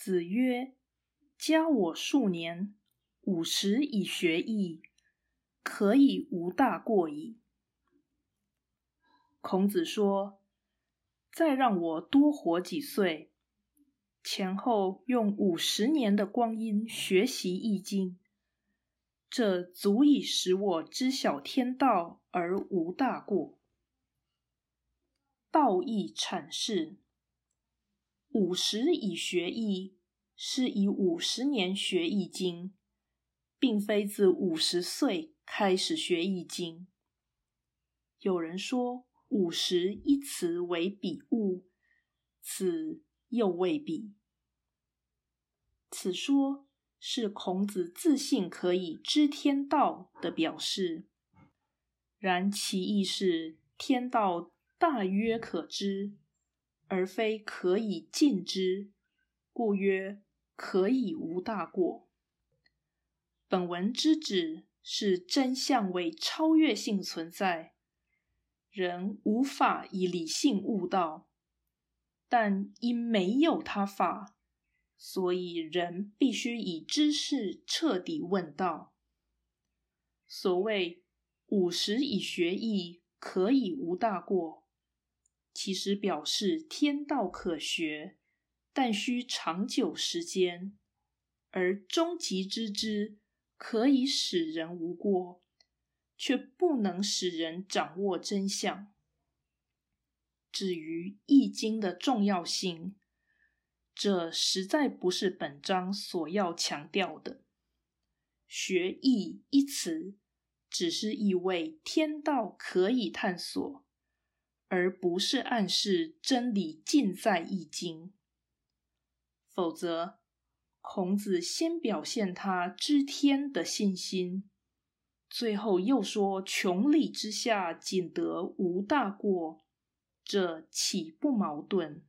子曰：“加我数年，五十以学艺，可以无大过矣。”孔子说：“再让我多活几岁，前后用五十年的光阴学习易经，这足以使我知晓天道而无大过。”道义阐释。五十以学艺，是以五十年学易经，并非自五十岁开始学易经。有人说五十一词为比物，此又未必。此说是孔子自信可以知天道的表示，然其意是天道大约可知。而非可以尽之，故曰可以无大过。本文之旨是真相为超越性存在，人无法以理性悟道，但因没有他法，所以人必须以知识彻底问道。所谓五十以学艺，可以无大过。其实表示天道可学，但需长久时间；而终极之知可以使人无过，却不能使人掌握真相。至于《易经》的重要性，这实在不是本章所要强调的。学易一词，只是意味天道可以探索。而不是暗示真理尽在易经，否则孔子先表现他知天的信心，最后又说穷理之下仅得无大过，这岂不矛盾？